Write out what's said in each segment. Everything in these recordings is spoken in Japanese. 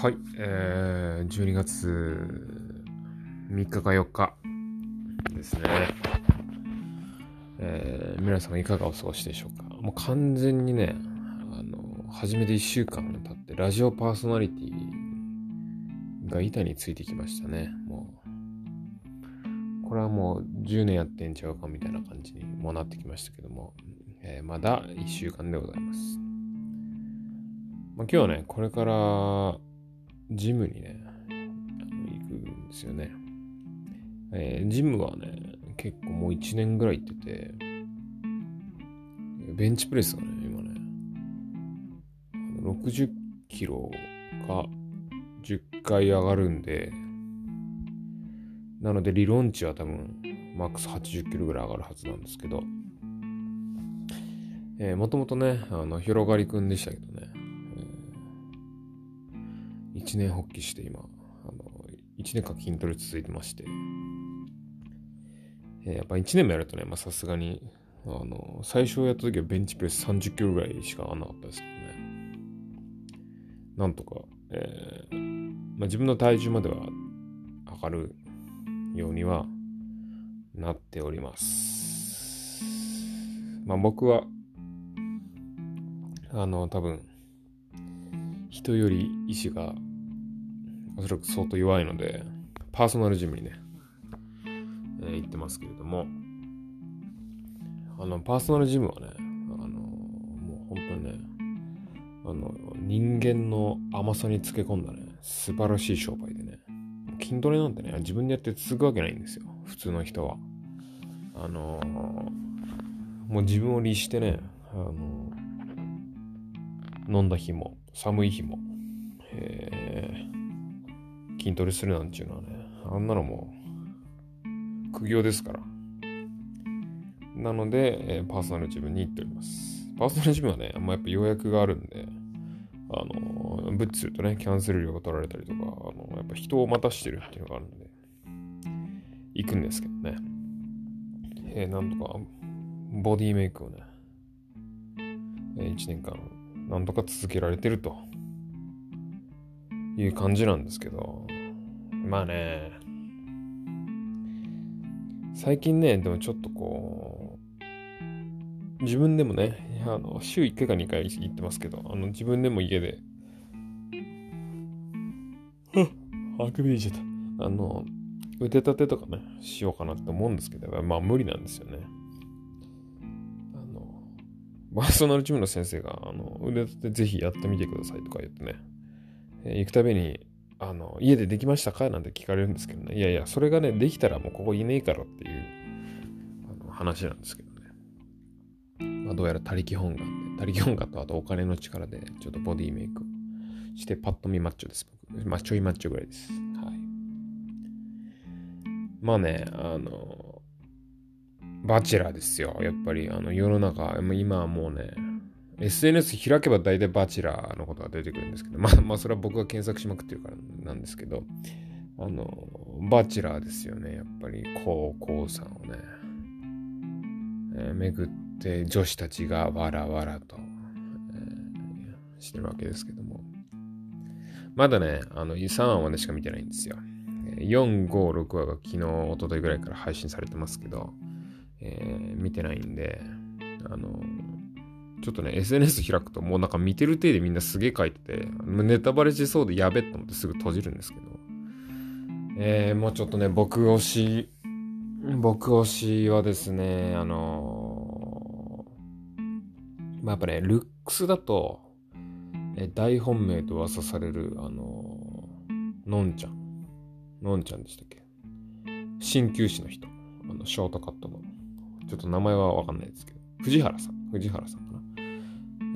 はい、えー、12月3日か4日ですね。えー、皆様いかがお過ごしでしょうか？もう完全にね、あの、初めて1週間経って、ラジオパーソナリティが板についてきましたね。もう、これはもう10年やってんちゃうかみたいな感じにもなってきましたけども、えー、まだ1週間でございます。まあ、今日はね、これからジムにね、行くんですよね。えー、ジムはね、結構もう1年ぐらい行ってて、ベンチプレスがね、今ね、60キロが10回上がるんで、なので理論値は多分マックス80キロぐらい上がるはずなんですけど、えー、もともとね、あの、広がりくんでしたけどね、一年発起して今、あの、一年間筋トレ続いてまして、えー、やっぱ一年もやるとね、まあさすがに、あの、最初やった時はベンチプレス30キロぐらいしか上がんなかったですけどね。なんとか、えー、まあ自分の体重までは上がるようにはなっております。まあ僕は、あの、多分、人より意志がおそらく相当弱いので、パーソナルジムにね、えー、行ってますけれども、あの、パーソナルジムはね、あの、もう本当にね、あの、人間の甘さにつけ込んだね、素晴らしい商売でね、筋トレなんてね、自分でやって続くわけないんですよ、普通の人は。あのもう自分を律してね、あの飲んだ日も、寒い日も、筋トレするなんていうのはね、あんなのも苦行ですから。なので、えー、パーソナルジムに行っております。パーソナルジムはね、まあ、やっぱ予約があるんで、あの、ブッチするとね、キャンセル料が取られたりとか、あの、やっぱ人を待たしてるっていうのがあるんで、行くんですけどね。えー、なんとか、ボディメイクをね、えー、1年間、なんとか続けられてるという感じなんですけど、まあね、最近ね、でもちょっとこう、自分でもね、あの週1回か2回行ってますけど、あの自分でも家で、あくび出ちゃった。あの、腕立てとかね、しようかなって思うんですけど、まあ無理なんですよね。あの、パーソナルジムの先生が、あの、腕立てぜひやってみてくださいとか言ってね、行くたびに、あの、家でできましたか？なんて聞かれるんですけどね。いやいや、それがね、できたらもうここいねえからっていうあの話なんですけどね。まあ、どうやら他力本願で、他力本願とあとお金の力で、ちょっとボディメイクして、パッと見マッチョです。僕。まあ、ちょいマッチョぐらいです。はい。まあね、あの、バチェラーですよ。やっぱり、あの、世の中、今はもうね、SNS 開けば大体バチェラーのことが出てくるんですけど、まあ、まあ、それは僕が検索しまくってるからなんですけど、あの、バチェラーですよね。やっぱり高校さんをね、えー、巡って女子たちがわらわらと、えー、してるわけですけども。まだね、あの、3話までしか見てないんですよ。4、5、6話が昨日、一昨日ぐらいから配信されてますけど、えー、見てないんで、あの、ちょっとね、SNS 開くともうなんか見てる体でみんなすげえ書いてて、ネタバレしそうでやべって思ってすぐ閉じるんですけど。えー、もうちょっとね、僕推し、僕推しはですね、あのー、まあ、やっぱね、ルックスだと、え大本命と噂される、あのー、のんちゃん。のんちゃんでしたっけ？鍼灸師の人。あの、ショートカットの。ちょっと名前はわかんないですけど。藤原さん。藤原さん。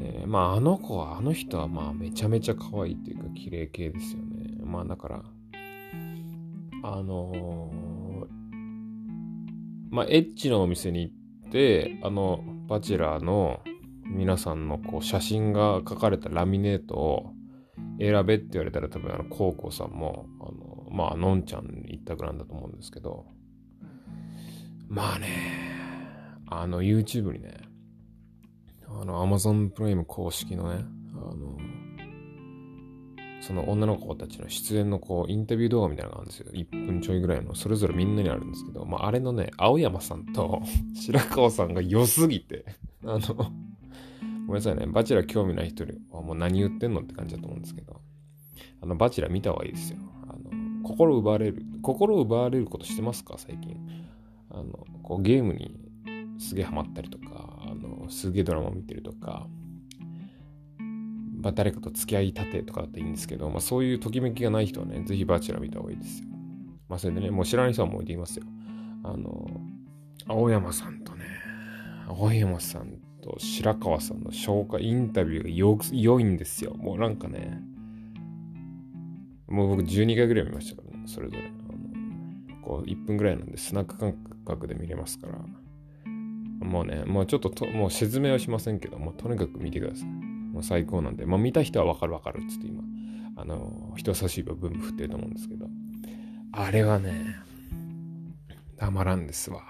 えー、まあ、あの子は、あの人はまあ、めちゃめちゃ可愛いっていうか、綺麗系ですよね。まあ、だから、あのー、まあ、エッチなお店に行って、あの、バチェラーの皆さんのこう写真が書かれたラミネートを選べって言われたら多分あの、コウコさんも、あの、まあ、のんちゃん一択なんだと思うんですけど、まあね、あの、YouTube にね、あの、Amazon プライム公式のね、あの、その女の子たちの出演のこう、インタビュー動画みたいなのがあるんですよ。1分ちょいぐらいの、それぞれみんなにあるんですけど、まあ、あれのね、青山さんと 白川さんが良すぎて、あの、ごめんなさいね、バチェラ興味ない人はもう何言ってんのって感じだと思うんですけど、あの、バチェラ見た方がいいですよ。あの、心奪われる、心奪われることしてますか最近。あの、こうゲームにすげえハマったりとか、あの、すげえドラマ見てるとか、まあ、誰かと付き合いたてとかだっていいんですけど、まあ、そういうときめきがない人はね、ぜひバチェラ見た方がいいですよ。まあ、それでね、もう知らない人はもう言いますよ。あの、青山さんとね、青山さんと白川さんの紹介、インタビューがよ良いんですよ。もうなんかね、もう僕12回ぐらい見ましたからね、それぞれ。あのこう1分ぐらいなんでスナック感覚で見れますから。もうね、もうちょっとと、もう説明はしませんけど、もうとにかく見てください。もう最高なんで、まあ、見た人はわかるわかるっつって今、あの、人差し指をブンブン振ってると思うんですけど、あれはね、たまらんですわ。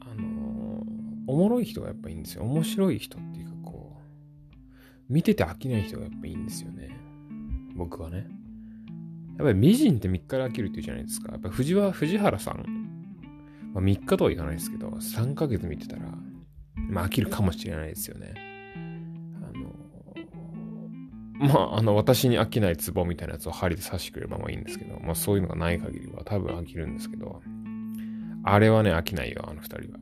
あの、おもろい人がやっぱいいんですよ。面白い人っていうかこう、見てて飽きない人がやっぱいいんですよね。僕はね。やっぱり美人って3日で飽きるって言うじゃないですか。やっぱ藤は藤原さん、まあ、3日とはいかないですけど、3ヶ月見てたら、まあ飽きるかもしれないですよね。あのまあ、あの、私に飽きないツボみたいなやつを針で刺してくればまあいいんですけど、まあそういうのがない限りは多分飽きるんですけど、あれはね、飽きないよ、あの二人は。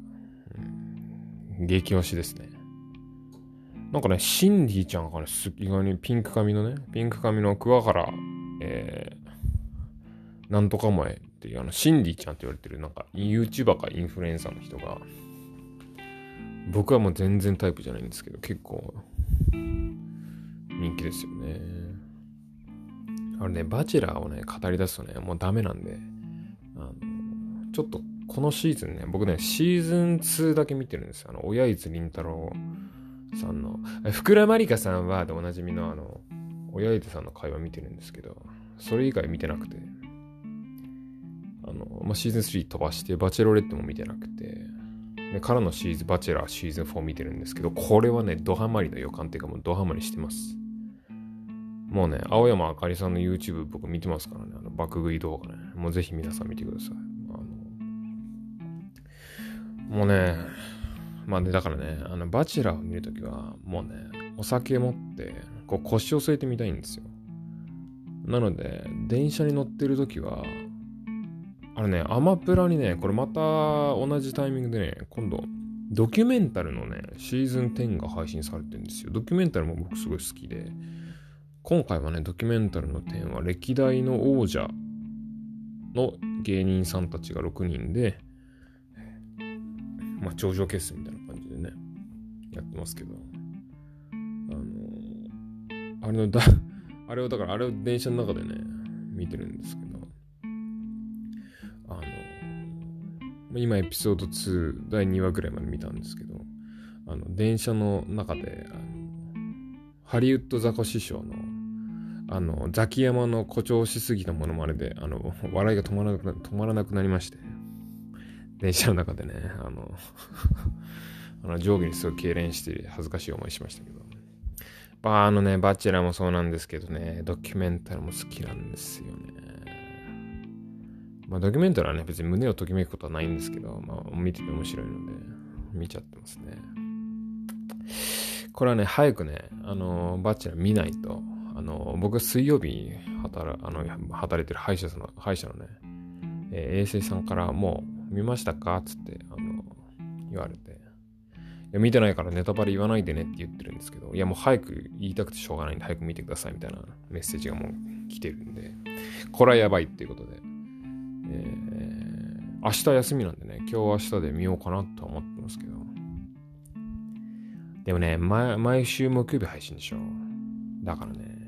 うん、激推しですね。なんかね、シンディちゃんがね、意外にピンク髪のね、ピンク髪の桑原、えー、なんとか前って、あの、シンディちゃんって言われてる、なんか、YouTuber かインフルエンサーの人が、僕はもう全然タイプじゃないんですけど、結構、人気ですよね。あれね、バチェラーをね、語り出すとね、もうダメなんで、あの、ちょっとこのシーズンね、僕ね、シーズン2だけ見てるんですよ。あの、親津凛太郎さんの、福良まりかさんは、でおなじみのあの、親津さんの会話見てるんですけど、それ以外見てなくて、あの、まあ、シーズン3飛ばして、バチェロレットも見てなくて、でからのシーズン、バチェラーシーズン4見てるんですけど、これはね、ドハマりの予感っていうかもうドハマりしてます。もうね、青山あかりさんの YouTube 僕見てますからね、あの爆食い動画ね。もうぜひ皆さん見てください。あのもうね、まあね、だからね、あの、バチェラーを見るときは、もうね、お酒持って、こう腰を据えてみたいんですよ。なので、電車に乗ってるときは、あれね、アマプラにね、これまた同じタイミングでね、今度、ドキュメンタルのね、シーズン10が配信されてるんですよ。ドキュメンタルも僕すごい好きで、今回はね、ドキュメンタルの点は歴代の王者の芸人さんたちが6人で、まあ、頂上決戦みたいな感じでね、やってますけど、あの、あれのだ、あれをだから、あれを電車の中でね、見てるんですけ今エピソード2、第2話ぐらいまで見たんですけど、あの、電車の中で、あのハリウッドザコ師匠のあの、ザキヤマの誇張しすぎたものまねで、あの、笑いが止まらなくな止まらなくなりまして、電車の中でね、あの あの上下にすごい痙攣して恥ずかしい思いしましたけど。あのね、バチェラーもそうなんですけどね、ドキュメンタルも好きなんですよね。まあ、ドキュメンタルはね、別に胸をときめくことはないんですけど、まあ、見てて面白いので、見ちゃってますね。これはね、早くね、あの、バチェラ見ないと、あの、僕水曜日働あの働いてる歯医者の、歯医者のね、えー、衛生さんからもう見ましたか？つって、あの、言われて、いや、見てないからネタバレ言わないでねって言ってるんですけど、いや、もう早く言いたくてしょうがないんで早く見てくださいみたいなメッセージがもう来てるんで、これはやばいっていうことで、えー、明日休みなんでね、今日明日で見ようかなと思ってますけど、でもね、毎週木曜日配信でしょ。だからね、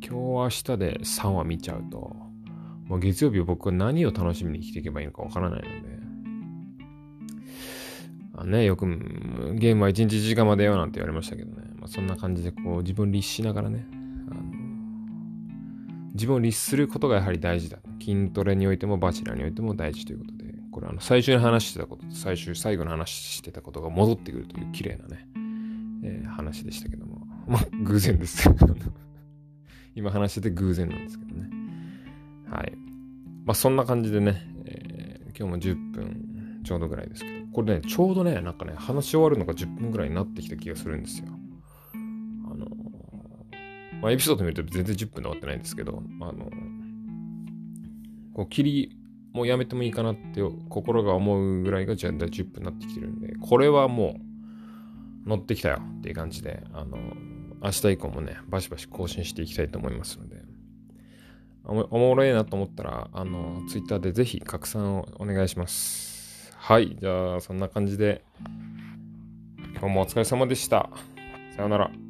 今日明日で3話見ちゃうと、もう月曜日僕は何を楽しみに生きていけばいいのかわからないので、あね、よくゲームは1日1時間までよなんて言われましたけどね、まあ、そんな感じでこう自分律しながらね、自分を律することがやはり大事だ。筋トレにおいてもバチェラにおいても大事ということで、これあの最初に話してたことと最終、最後の話してたことが戻ってくるという綺麗なね、えー、話でしたけども、まあ偶然です。今話してて偶然なんですけどね。はい。まあそんな感じでね、えー、今日も10分ちょうどぐらいですけど、これね、ちょうどね、なんかね、話し終わるのが10分ぐらいになってきた気がするんですよ。まあエピソード見ると全然10分で終わってないんですけど、あの、こう切りもうやめてもいいかなって心が思うぐらいがじゃあ10分になってきてるんで、これはもう乗ってきたよっていう感じで、あの、明日以降もね、バシバシ更新していきたいと思いますので、おもろいなと思ったら、あの、ツイッターでぜひ拡散をお願いします。はい、じゃあそんな感じで、今日もお疲れ様でした。さようなら。